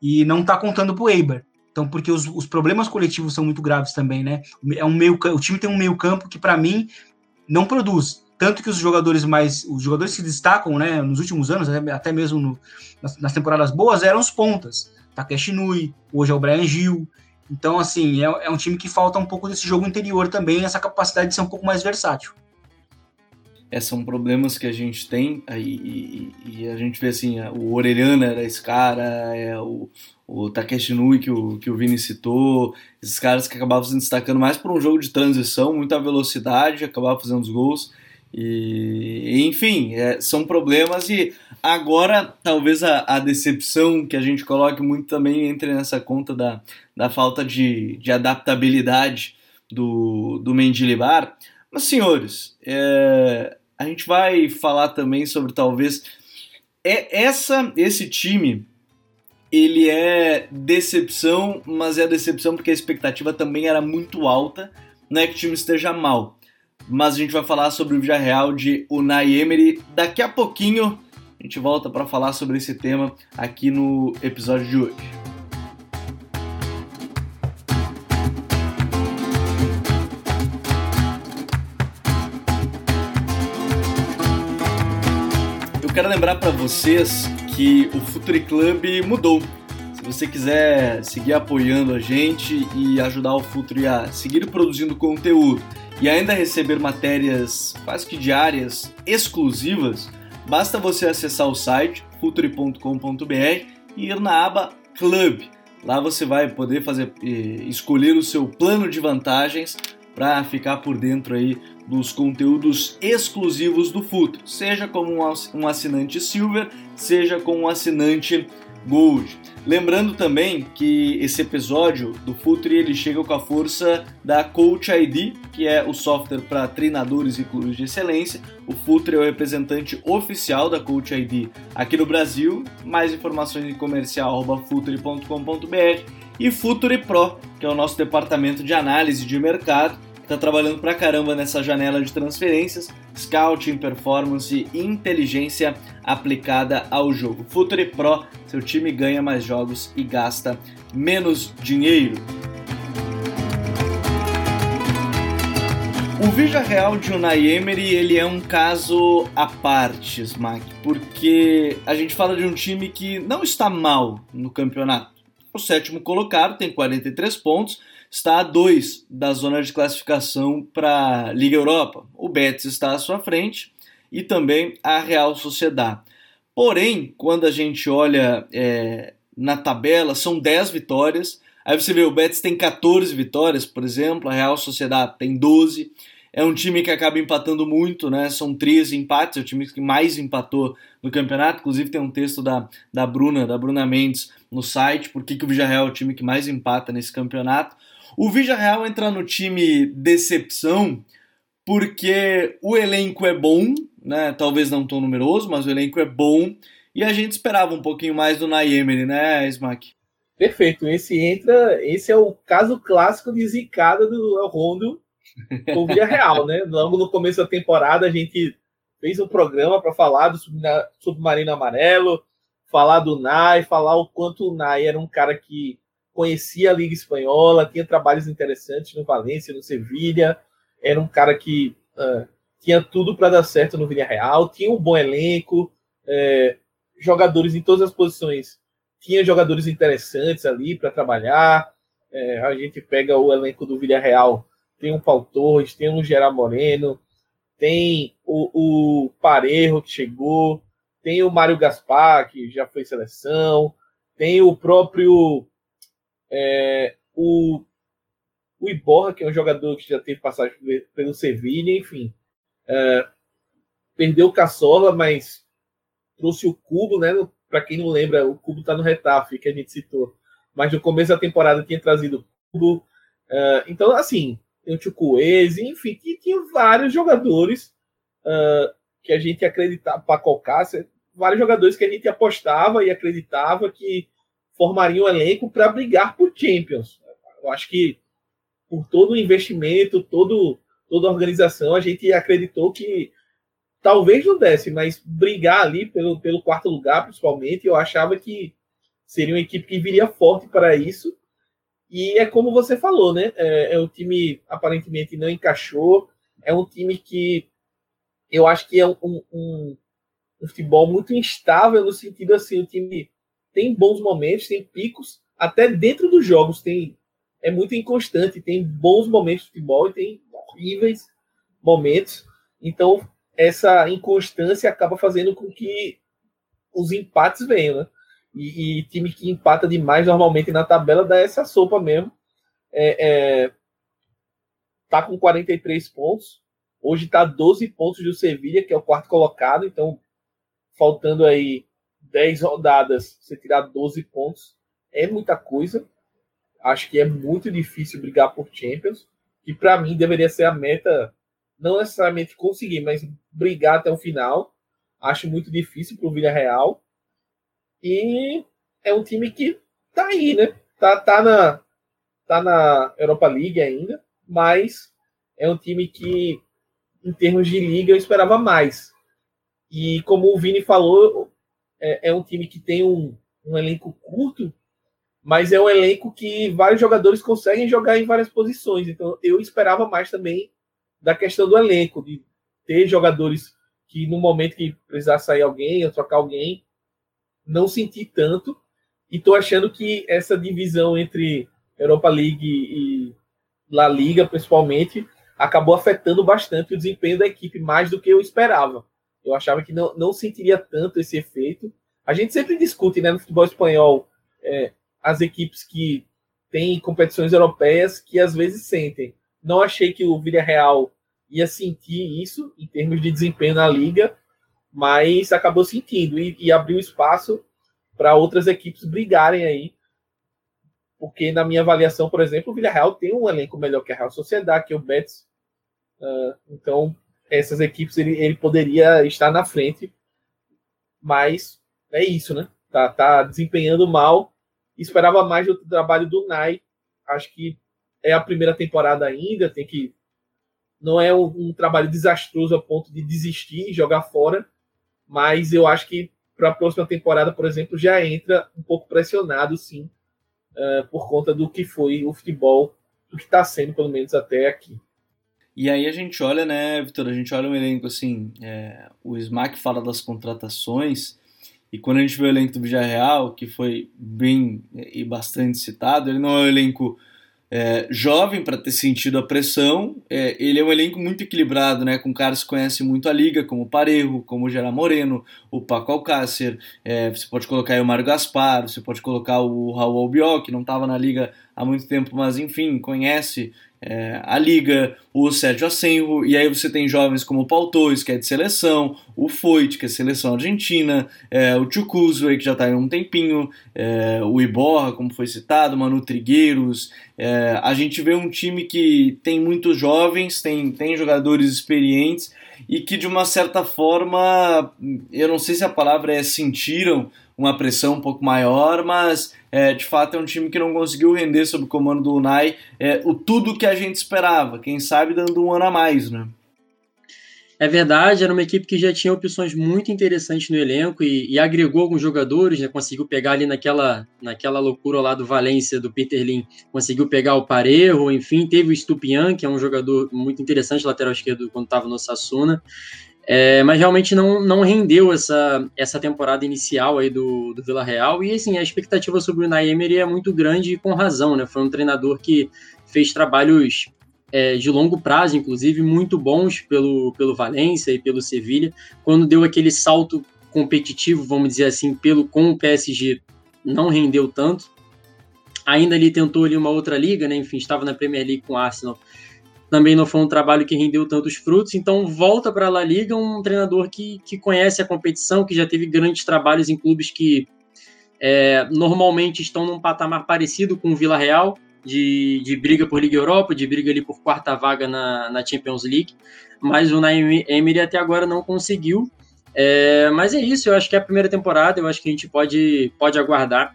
E não está contando para o Eibar. Então, porque os, os, problemas coletivos são muito graves também, né? É um meio, o time tem um meio campo que, para mim, não produz. Tanto que os jogadores mais. Os jogadores que destacam, né, nos últimos anos, até mesmo no, nas, nas, temporadas boas, eram os pontas. Takeshi Nui, hoje é o Brian Gil, então, assim, é, é, um time que falta um pouco desse jogo interior também, essa capacidade de ser um pouco mais versátil. É, são problemas que a gente tem, e, e, e a gente vê assim, o Orelhana era esse cara, é, o, o Takeshi Nui que o, que o Vini citou, esses caras que acabavam se destacando mais por um jogo de transição, muita velocidade, acabavam fazendo os gols. E, enfim, é, são problemas e agora talvez a, a, decepção que a gente coloque muito também entre nessa conta da, da falta de, de adaptabilidade do, do Mendilibar. Mas, senhores, é, a gente vai falar também sobre talvez é essa esse time ele é decepção, mas é decepção porque a expectativa também era muito alta, não é que o time esteja mal mas a gente vai falar sobre o Villarreal de Unai Emery daqui a pouquinho. A gente volta para falar sobre esse tema aqui no episódio de hoje. Eu quero lembrar para vocês que o Futuri Club mudou. Se você quiser seguir apoiando a gente e ajudar o Futuri a seguir produzindo conteúdo e ainda receber matérias quase que diárias exclusivas, basta você acessar o site futuri.com.br e ir na aba Club. Lá você vai poder fazer escolher o seu plano de vantagens para ficar por dentro aí dos conteúdos exclusivos do Futuro, seja como um assinante Silver, seja como um assinante Gold. Lembrando também que esse episódio do Futre ele chega com a força da Coach ID, que é o software para treinadores e clubes de excelência. O Futre é o representante oficial da Coach ID aqui no Brasil. Mais informações em comercial@futre.com.br e Future Pro, que é o nosso departamento de análise de mercado está trabalhando pra caramba nessa janela de transferências, scouting, performance e inteligência aplicada ao jogo. Future Pro, seu time ganha mais jogos e gasta menos dinheiro. O Vija Real de Unai Emery ele é um caso à parte, Smack, porque a gente fala de um time que não está mal no campeonato. O sétimo colocado tem 43 pontos, está a 2 da zona de classificação para a Liga Europa. O Betis está à sua frente e também a Real Sociedade. Porém, quando a gente olha é, na tabela, são 10 vitórias. Aí você vê o Betis tem 14 vitórias, por exemplo, a Real Sociedade tem 12. É um time que acaba empatando muito, né? São 13 empates, é o time que mais empatou no campeonato. Inclusive tem um texto da, da Bruna, da Bruna Mendes, no site, por que o Villarreal é o time que mais empata nesse campeonato. O Villarreal entra no time decepção porque o elenco é bom, né? Talvez não tão numeroso, mas o elenco é bom e a gente esperava um pouquinho mais do Naemery, né, Smack? Perfeito. Esse entra, esse é o caso clássico de zicada do Rondo com o Villarreal, né? <laughs> Logo no começo da temporada a gente fez um programa para falar do Submarino Amarelo, falar do Nai, falar o quanto o Nai era um cara que conhecia a Liga Espanhola, tinha trabalhos interessantes no Valência, no Sevilha, era um cara que uh, tinha tudo para dar certo no Villarreal, tinha um bom elenco, é, jogadores em todas as posições, tinha jogadores interessantes ali para trabalhar. É, a gente pega o elenco do Villarreal, tem o Paulo Torres, tem o Gerard Moreno, tem o, o Parejo que chegou, tem o Mário Gaspar, que já foi seleção, tem o próprio é, o, o Iborra, que é um jogador que já teve passagem pelo Sevilha, enfim. É, perdeu o Caçola, mas trouxe o Cubo, né? Para quem não lembra, o Cubo está no Retafe, que a gente citou. Mas no começo da temporada tinha trazido o Cubo. É, então, assim, tem o Chukwueze, enfim, tinha vários jogadores uh, que a gente acreditava, para colocar, vários jogadores que a gente apostava e acreditava que formariam um elenco para brigar por Champions. Eu acho que por todo o investimento, todo, toda a organização, a gente acreditou que talvez não desse, mas brigar ali pelo, pelo quarto lugar, principalmente, eu achava que seria uma equipe que viria forte para isso. E é como você falou, né? É, é um time aparentemente não encaixou, é um time que eu acho que é um, um, um futebol muito instável no sentido assim, o time tem bons momentos, tem picos, até dentro dos jogos tem é muito inconstante, tem bons momentos de futebol e tem horríveis momentos. Então, essa inconstância acaba fazendo com que os empates venham, né? E, e time que empata demais normalmente na tabela dá essa sopa mesmo. É, é, tá com 43 pontos. Hoje tá 12 pontos do Sevilha, que é o quarto colocado. Então, faltando aí 10 rodadas, você tirar 12 pontos é muita coisa. Acho que é muito difícil brigar por Champions, que para mim deveria ser a meta, não necessariamente conseguir, mas brigar até o final. Acho muito difícil para o Villarreal. E é um time que tá aí, né? Tá, tá, na, tá na Europa League ainda, mas é um time que, em termos de liga, eu esperava mais. E como o Vini falou, é, é um time que tem um, um elenco curto, mas é um elenco que vários jogadores conseguem jogar em várias posições. Então eu esperava mais também da questão do elenco, de ter jogadores que no momento que precisar sair alguém ou trocar alguém, não senti tanto. E tô achando que essa divisão entre Europa League e La Liga, principalmente, acabou afetando bastante o desempenho da equipe, mais do que eu esperava. Eu achava que não, não sentiria tanto esse efeito. A gente sempre discute né, no futebol espanhol é, as equipes que têm competições europeias que às vezes sentem. Não achei que o Villarreal ia sentir isso em termos de desempenho na liga, mas acabou sentindo e, e abriu espaço para outras equipes brigarem aí. Porque na minha avaliação, por exemplo, o Villarreal tem um elenco melhor que a Real Sociedade, que é o Betis. Uh, então, essas equipes ele, ele poderia estar na frente. Mas é isso, né? Tá, tá desempenhando mal. Esperava mais do trabalho do Nai. Acho que é a primeira temporada ainda, tem que não é um, um, trabalho desastroso a ponto de desistir e jogar fora, mas eu acho que para a próxima temporada, por exemplo, já entra um pouco pressionado, sim, uh, por conta do que foi o futebol, do que está sendo, pelo menos até aqui. E aí a gente olha, né, Vitor, a gente olha um elenco assim, é, o Smack fala das contratações, e quando a gente vê o elenco do Villarreal, que foi bem e bastante citado, ele não é um elenco é, jovem para ter sentido a pressão. É, ele é um elenco muito equilibrado, né, com caras que conhecem muito a liga, como o Parejo, como o Gerard Moreno, o Paco Alcácer. É, você pode colocar aí o Mário Gaspar, você pode colocar o Raul Albiol, que não estava na liga há muito tempo, mas enfim, conhece é, a Liga, o Sérgio Asenro, e aí você tem jovens como o Paul Torres, que é de seleção, o Foyt, que é seleção argentina, é, o Chukuzwe, que já está aí há um tempinho, é, o Iborra, como foi citado, Manu Trigueiros. É, a gente vê um time que tem muitos jovens, tem, tem jogadores experientes e que de uma certa forma, eu não sei se a palavra é sentiram uma pressão um pouco maior, mas é, de fato é um time que não conseguiu render sob o comando do Unai é, o tudo que a gente esperava, quem sabe dando um ano a mais, né? É verdade, era uma equipe que já tinha opções muito interessantes no elenco e, e agregou alguns jogadores, né? Conseguiu pegar ali naquela, naquela loucura lá do Valência, do Peter Lin, conseguiu pegar o Parejo, enfim, teve o Stupian, que é um jogador muito interessante, lateral esquerdo, quando estava no Sassuna. É, mas realmente não, não rendeu essa, essa temporada inicial aí do, do Vila Real. E assim, a expectativa sobre o Naemery é muito grande e com razão, né? Foi um treinador que fez trabalhos é, de longo prazo, inclusive, muito bons pelo, pelo Valência e pelo Sevilha. Quando deu aquele salto competitivo, vamos dizer assim, pelo com o PSG, não rendeu tanto. Ainda ali tentou ali uma outra liga, né? Enfim, estava na Premier League com o Arsenal também não foi um trabalho que rendeu tantos frutos, então volta para a La Liga um treinador que, que conhece a competição, que já teve grandes trabalhos em clubes que é, normalmente estão num patamar parecido com o Vila Real, de, de briga por Liga Europa, de briga ali por quarta vaga na, na Champions League, mas o Naim Emery até agora não conseguiu. É, mas é isso, eu acho que é a primeira temporada, eu acho que a gente pode, pode aguardar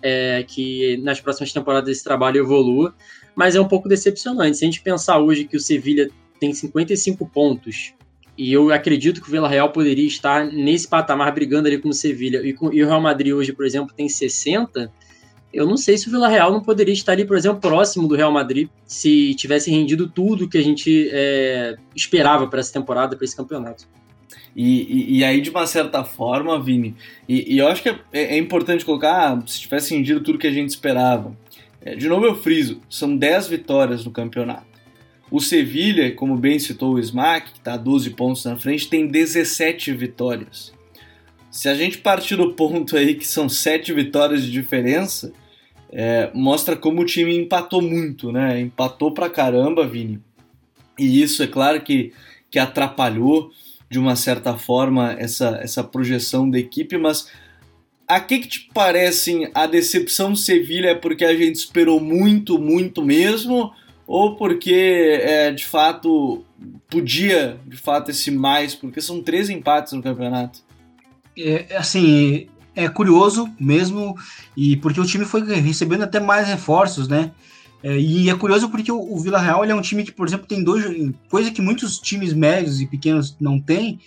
é, que nas próximas temporadas esse trabalho evolua mas é um pouco decepcionante. Se a gente pensar hoje que o Sevilha tem 55 pontos, e eu acredito que o Vila Real poderia estar nesse patamar brigando ali com o Sevilha, e, com, e o Real Madrid hoje, por exemplo, tem 60, eu não sei se o Vila Real não poderia estar ali, por exemplo, próximo do Real Madrid, se tivesse rendido tudo que a gente é, esperava para essa temporada, para esse campeonato. E, e, e, aí, de uma certa forma, Vini, e, e eu acho que é, é importante colocar, ah, se tivesse rendido tudo que a gente esperava, de novo eu friso, são 10 vitórias no campeonato. O Sevilha, como bem citou o Smack, que está 12 pontos na frente, tem 17 vitórias. Se a gente partir do ponto aí que são 7 vitórias de diferença, é, mostra como o time empatou muito, né? Empatou pra caramba, Vini. E isso é claro que, que atrapalhou de uma certa forma essa, essa projeção da equipe, mas a que, que te parece a decepção do Sevilha é porque a gente esperou muito, muito mesmo? Ou porque é, de fato podia de fato esse mais? Porque são três empates no campeonato. É, assim, é curioso mesmo, e porque o time foi recebendo até mais reforços, né? É, e é curioso porque o, o Vila Real é um time que, por exemplo, tem dois. coisa que muitos times médios e pequenos não têm,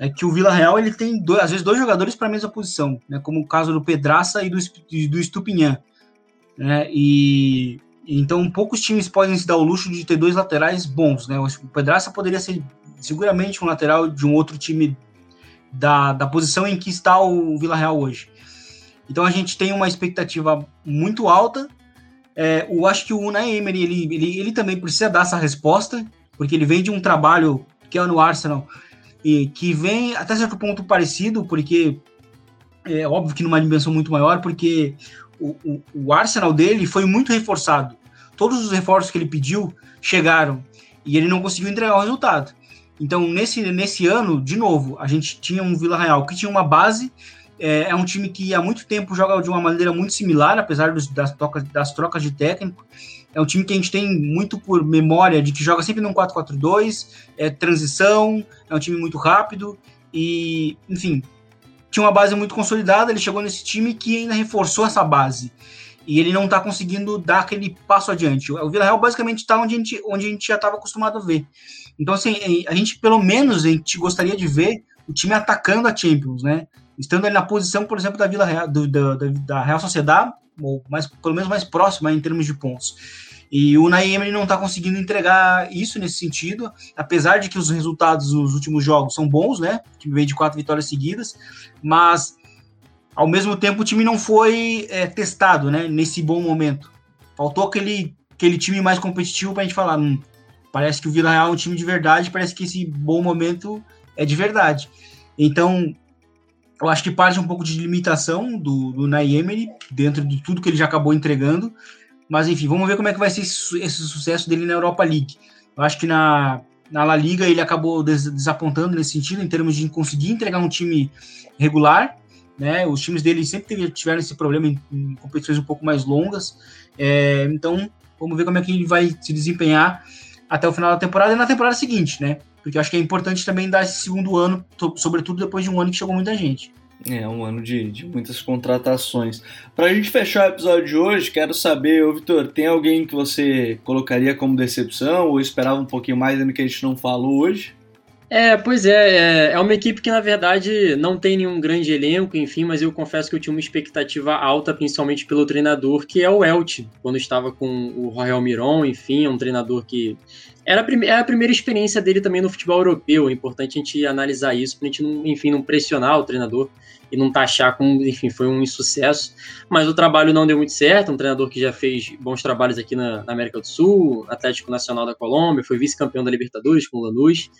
é que o Vila Real ele tem dois, às vezes dois jogadores para a mesma posição, né, como o caso do Pedraça e do, do Estupinhã. Né, e então poucos times podem se dar o luxo de ter dois laterais bons. Né, o Pedraça poderia ser seguramente um lateral de um outro time da, da posição em que está o Vila Real hoje. Então a gente tem uma expectativa muito alta. É, eu acho que o Unai Emery ele, ele, ele também precisa dar essa resposta, porque ele vem de um trabalho que é no Arsenal e que vem até certo ponto parecido, porque é óbvio que numa dimensão muito maior, porque o, o, o, Arsenal dele foi muito reforçado. Todos os reforços que ele pediu chegaram e ele não conseguiu entregar o resultado. Então, nesse, nesse ano, de novo, a gente tinha um Vila Real que tinha uma base é, é, um time que há muito tempo joga de uma maneira muito similar, apesar dos, das, trocas, das trocas de técnico. É um time que a gente tem muito por memória de que joga sempre num 4-4-2, é transição, é um time muito rápido e, enfim, tinha uma base muito consolidada. Ele chegou nesse time que ainda reforçou essa base e ele não está conseguindo dar aquele passo adiante. O Vila Real basicamente está onde a gente, onde a gente já estava acostumado a ver. Então, assim, a gente, pelo menos, a gente gostaria de ver o time atacando a Champions, né? Estando ali na posição, por exemplo, da Vila Real, do, da, da Real Sociedade, ou mais, pelo menos mais próxima em termos de pontos. E o Emery não está conseguindo entregar isso nesse sentido, apesar de que os resultados dos últimos jogos são bons, né? O time veio de quatro vitórias seguidas, mas ao mesmo tempo o time não foi é, testado, né? Nesse bom momento. Faltou aquele, aquele time mais competitivo para a gente falar, hum, parece que o Vila Real é um time de verdade, parece que esse bom momento é de verdade. Então, eu acho que parte um pouco de limitação do, do dentro de tudo que ele já acabou entregando. Mas enfim, vamos ver como é que vai ser esse, esse sucesso dele na Europa League. Eu acho que na, na La Liga ele acabou des, desapontando nesse sentido, em termos de conseguir entregar um time regular. Né? Os times dele sempre tiveram esse problema em, em competições um pouco mais longas. É, então, vamos ver como é que ele vai se desempenhar até o final da temporada e na temporada seguinte, né? Porque eu acho que é importante também dar esse segundo ano, sobretudo depois de um ano que chegou muita gente. É, um ano de, de muitas contratações. Para a gente fechar o episódio de hoje, quero saber, ô Vitor, tem alguém que você colocaria como decepção ou esperava um pouquinho mais ainda que a gente não falou hoje? É, pois é, é, é uma equipe que na verdade não tem nenhum grande elenco, enfim, mas eu confesso que eu tinha uma expectativa alta, principalmente pelo treinador, que é o Elche, quando estava com o Royal Miron, enfim, é um treinador que era a, era a primeira experiência dele também no futebol europeu, é importante a gente analisar isso, para a gente, não, enfim, não pressionar o treinador e não taxar como, enfim, foi um insucesso, mas o trabalho não deu muito certo, um treinador que já fez bons trabalhos aqui na, na América do Sul, Atlético Nacional da Colômbia, foi vice-campeão da Libertadores com o Lanús,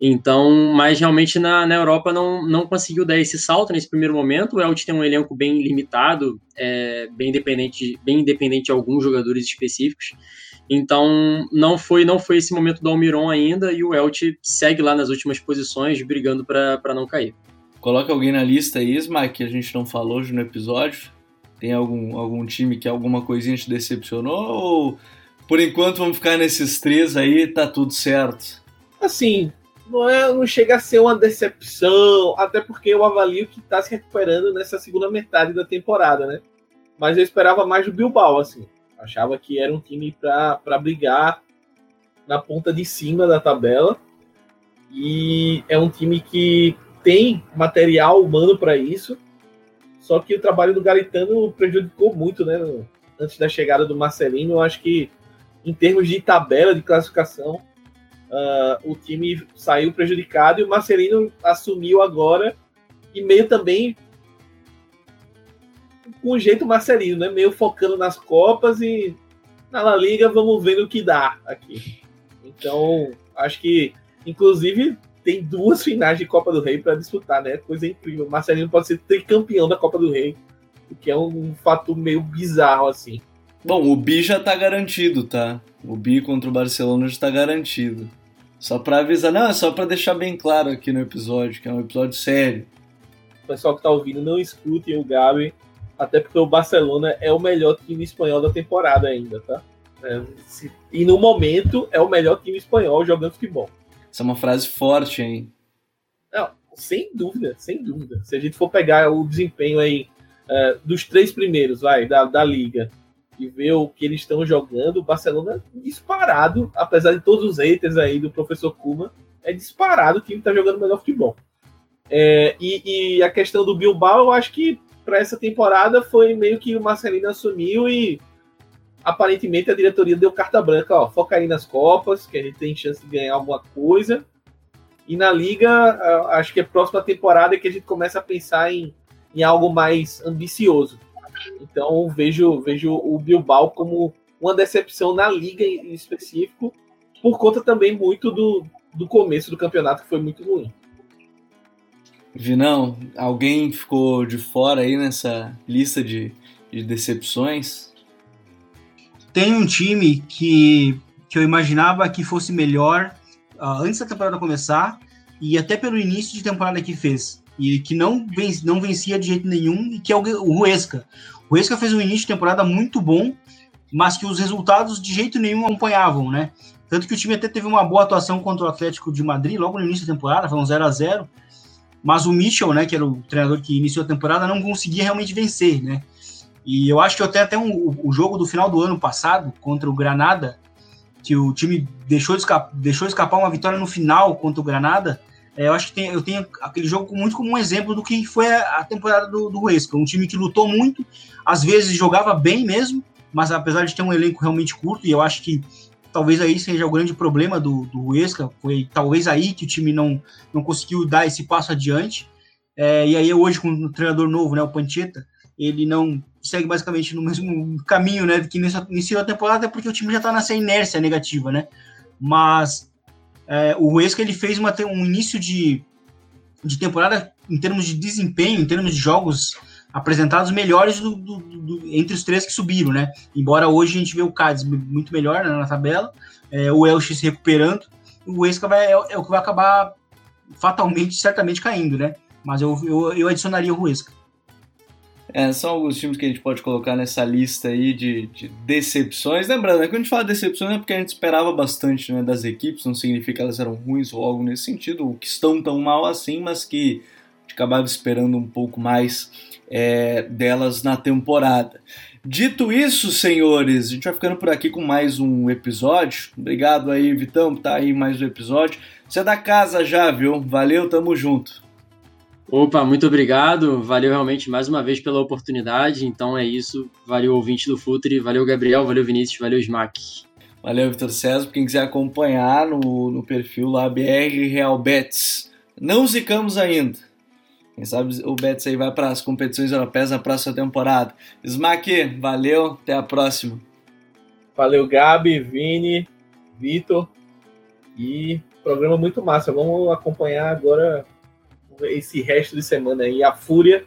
então, mas realmente na, na Europa não, não conseguiu dar esse salto nesse primeiro momento. O Elche tem um elenco bem limitado, é, bem independente, bem independente de alguns jogadores específicos. Então, não foi não foi esse momento do Almiron ainda e o Elche segue lá nas últimas posições, brigando para não cair. Coloca alguém na lista aí, Isma, que a gente não falou hoje no episódio. Tem algum, algum time que alguma coisinha te decepcionou? Ou por enquanto vamos ficar nesses três aí, tá tudo certo? Assim, não, é, não chega a ser uma decepção, até porque eu avalio que está se recuperando nessa segunda metade da temporada, né? Mas eu esperava mais do Bilbao, assim. Achava que era um time para brigar na ponta de cima da tabela. E é um time que tem material humano para isso. Só que o trabalho do Garitano prejudicou muito, né? Antes da chegada do Marcelino, eu acho que em termos de tabela de classificação, uh, o time saiu prejudicado e o Marcelino assumiu agora e meio também com o jeito Marcelino, né? Meio focando nas Copas e na La Liga vamos ver o que dá aqui. Então, acho que, inclusive, tem duas finais de Copa do Rei para disputar, né? Coisa incrível. Marcelino pode ser tricampeão da Copa do Rei, o que é um fato meio bizarro, assim. Bom, o Bi já tá garantido, tá? O Bi contra o Barcelona já tá garantido. Só para avisar, não, é só para deixar bem claro aqui no episódio, que é um episódio sério. O pessoal que tá ouvindo, não escutem o Gabi, até porque o Barcelona é o melhor time espanhol da temporada ainda, tá? É, se, e no momento é o melhor time espanhol jogando futebol. Essa é uma frase forte, hein? Não, sem dúvida, sem dúvida. Se a gente for pegar o desempenho aí uh, dos três primeiros, vai, da, da liga, e ver o que eles estão jogando, o Barcelona é disparado, apesar de todos os haters aí do professor Kuma, é disparado que ele está jogando melhor futebol. É, e, e, a questão do Bilbao, eu acho que para essa temporada foi meio que o Marcelino assumiu e aparentemente a diretoria deu carta branca, ó, foca aí nas Copas, que a gente tem chance de ganhar alguma coisa. E na Liga, acho que a próxima temporada é que a gente começa a pensar em, em algo mais ambicioso. Então vejo, vejo o Bilbao como uma decepção na liga em específico, por conta também muito do, do começo do campeonato, que foi muito ruim. Vinão, alguém ficou de fora aí nessa lista de, de decepções? Tem um time que, que eu imaginava que fosse melhor uh, antes da temporada começar e até pelo início de temporada que fez. e que não, venc, não vencia de jeito nenhum, e que é o, o Huesca. O Huesca fez um início de temporada muito bom, mas que os resultados de jeito nenhum acompanhavam, né? Tanto que o time até teve uma boa atuação contra o Atlético de Madrid logo no início da temporada, foi um 0 a 0 mas o Mitchell, né, que era o treinador que iniciou a temporada, não conseguia realmente vencer, né? E eu acho que até, até um, o jogo do final do ano passado, contra o Granada, que o time deixou, escapar, deixou escapar uma vitória no final contra o Granada, é, eu acho que tem, eu tenho aquele jogo muito como um exemplo do que foi a, a temporada do, do Huesca. Um time que lutou muito, às vezes jogava bem mesmo, mas apesar de ter um elenco realmente curto, e eu acho que talvez aí seja o grande problema do, do Huesca, foi talvez aí que o time não, não conseguiu dar esse passo adiante. É, e aí hoje com um treinador novo, né, o Pancheta, ele não segue basicamente no mesmo caminho, né, que iniciou a temporada, porque o time já está nessa inércia negativa, né? Mas é, o Huesca ele fez uma, um início de, de temporada em termos de desempenho, em termos de jogos apresentados melhores do, do, do, entre os três que subiram, né? Embora hoje a gente vê o Cádiz muito melhor né, na tabela, é, o Elche se recuperando, o Huesca vai, é, é, o que vai acabar fatalmente, certamente caindo, né? Mas eu, eu, eu adicionaria o Huesca. É, são alguns times que a gente pode colocar nessa lista aí de, de decepções. Lembrando, né, quando a gente fala decepções é porque a gente esperava bastante né, das equipes, não significa que elas eram ruins ou algo nesse sentido, ou que estão tão mal assim, mas que a gente acabava esperando um pouco mais é, delas na temporada. Dito isso, senhores, a gente vai ficando por aqui com mais um episódio. Obrigado aí, Vitão, por estar tá aí mais um episódio. Você é da casa já, viu? Valeu, tamo junto. Opa, muito obrigado. Valeu realmente mais uma vez pela oportunidade. Então é isso. Valeu, ouvinte do Futre. Valeu, Gabriel. Valeu, Vinícius. Valeu, Smack. Valeu, Vitor César. Quem quiser acompanhar no, no perfil lá, BR Real Bets. Não zicamos ainda. Quem sabe o Betis aí vai para as competições europeias na próxima temporada. Smack, valeu. Até a próxima. Valeu, Gabi, Vini, Vitor. E programa muito massa. Vamos acompanhar agora esse resto de semana aí, a Fúria,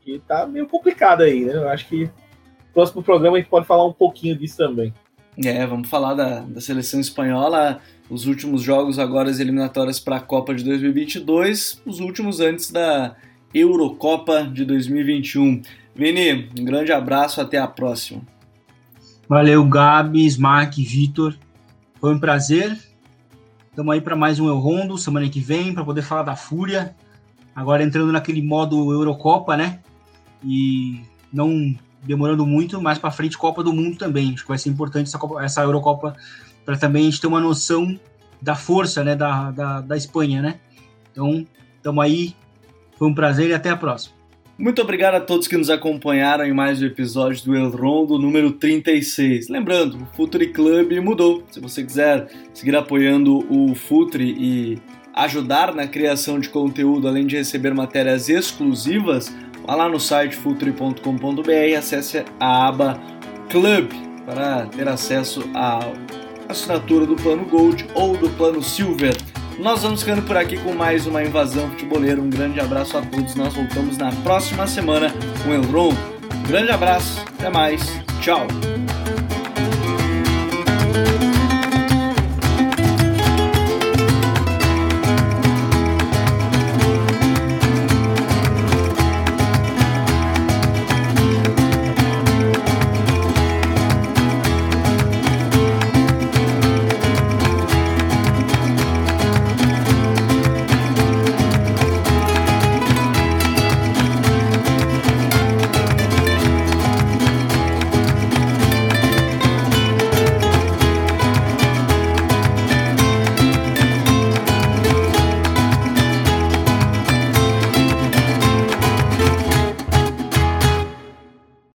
que tá meio complicado aí, né? Eu acho que no próximo programa a gente pode falar um pouquinho disso também. É, vamos falar da, da seleção espanhola, os últimos jogos agora as eliminatórias para a Copa de 2022, os últimos antes da Eurocopa de 2021. Vini, um grande abraço, até a próxima. Valeu, Gabi, Smack, Vitor. Foi um prazer. Estamos aí para mais um El Rondo semana que vem para poder falar da Fúria. Agora entrando naquele modo Eurocopa, né? E não demorando muito, mais para frente Copa do Mundo também. Acho que vai ser importante essa, Copa, essa Eurocopa para também a gente ter uma noção da força, né, da, da, da Espanha, né? Então, estamos aí. Foi um prazer e até a próxima. Muito obrigado a todos que nos acompanharam em mais um episódio do El Rondo número 36. Lembrando, o Futuri Club mudou. Se você quiser seguir apoiando o Futuri e ajudar na criação de conteúdo, além de receber matérias exclusivas, vá lá no site futuri.com.br e acesse a aba Club para ter acesso à assinatura do plano Gold ou do plano Silver. Nós vamos ficando por aqui com mais uma invasão futebolera. Um grande abraço a todos. Nós voltamos na próxima semana com o Elron. Um grande abraço, até mais, tchau.